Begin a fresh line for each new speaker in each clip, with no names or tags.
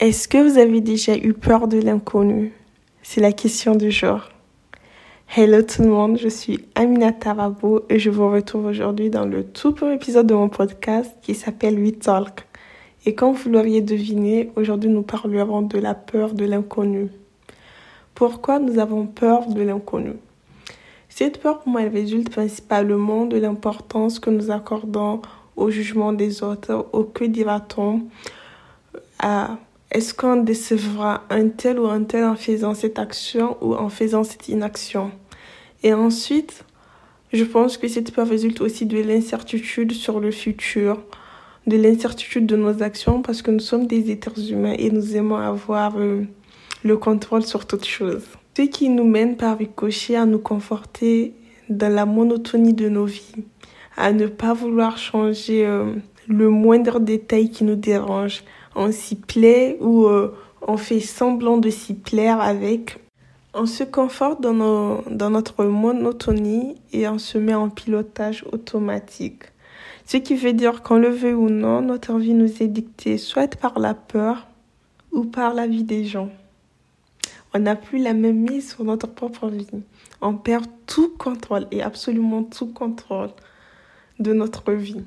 Est-ce que vous avez déjà eu peur de l'inconnu? C'est la question du jour. Hello tout le monde, je suis Amina Tarabo et je vous retrouve aujourd'hui dans le tout premier épisode de mon podcast qui s'appelle We Talk. Et comme vous l'auriez deviné, aujourd'hui nous parlerons de la peur de l'inconnu. Pourquoi nous avons peur de l'inconnu? Cette peur pour moi elle résulte principalement de l'importance que nous accordons au jugement des autres, au que dira-t-on, à est-ce qu'on décevra un tel ou un tel en faisant cette action ou en faisant cette inaction? Et ensuite, je pense que cette peur résulte aussi de l'incertitude sur le futur, de l'incertitude de nos actions parce que nous sommes des êtres humains et nous aimons avoir euh, le contrôle sur toute chose. Ce qui nous mène par ricochet à nous conforter dans la monotonie de nos vies, à ne pas vouloir changer euh, le moindre détail qui nous dérange, on s'y plaît ou euh, on fait semblant de s'y plaire avec. On se conforte dans, dans notre monotonie et on se met en pilotage automatique. Ce qui veut dire qu'on le veut ou non, notre vie nous est dictée soit par la peur ou par la vie des gens. On n'a plus la même mise sur notre propre vie. On perd tout contrôle et absolument tout contrôle de notre vie.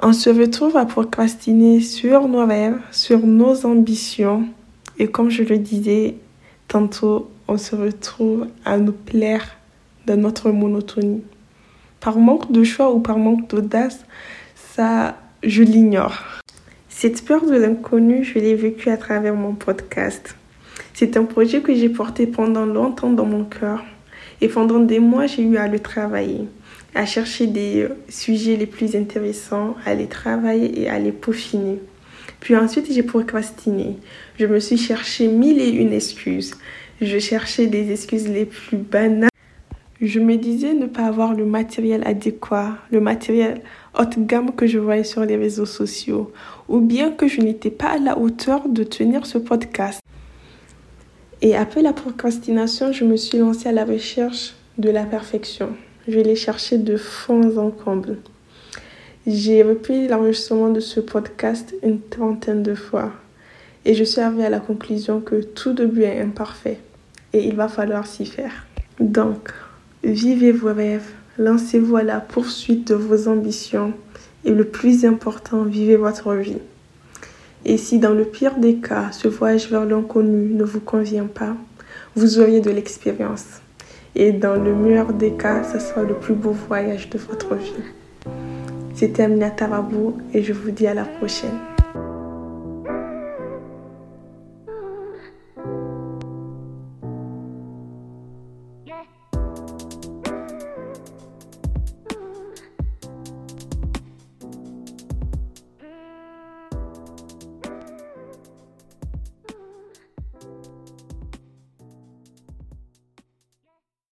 On se retrouve à procrastiner sur nos rêves, sur nos ambitions. Et comme je le disais tantôt, on se retrouve à nous plaire dans notre monotonie. Par manque de choix ou par manque d'audace, ça, je l'ignore. Cette peur de l'inconnu, je l'ai vécue à travers mon podcast. C'est un projet que j'ai porté pendant longtemps dans mon cœur. Et pendant des mois, j'ai eu à le travailler à chercher des euh, sujets les plus intéressants, à les travailler et à les peaufiner. Puis ensuite, j'ai procrastiné. Je me suis cherché mille et une excuses. Je cherchais des excuses les plus banales. Je me disais ne pas avoir le matériel adéquat, le matériel haute gamme que je voyais sur les réseaux sociaux, ou bien que je n'étais pas à la hauteur de tenir ce podcast. Et après la procrastination, je me suis lancée à la recherche de la perfection. Je l'ai cherché de fond en comble. J'ai repris l'enregistrement de ce podcast une trentaine de fois et je suis arrivée à la conclusion que tout début est imparfait et il va falloir s'y faire. Donc, vivez vos rêves, lancez-vous à la poursuite de vos ambitions et le plus important, vivez votre vie. Et si dans le pire des cas, ce voyage vers l'inconnu ne vous convient pas, vous auriez de l'expérience. Et dans le meilleur des cas, ce sera le plus beau voyage de votre vie. C'était Amina Tarabou et je vous dis à la prochaine.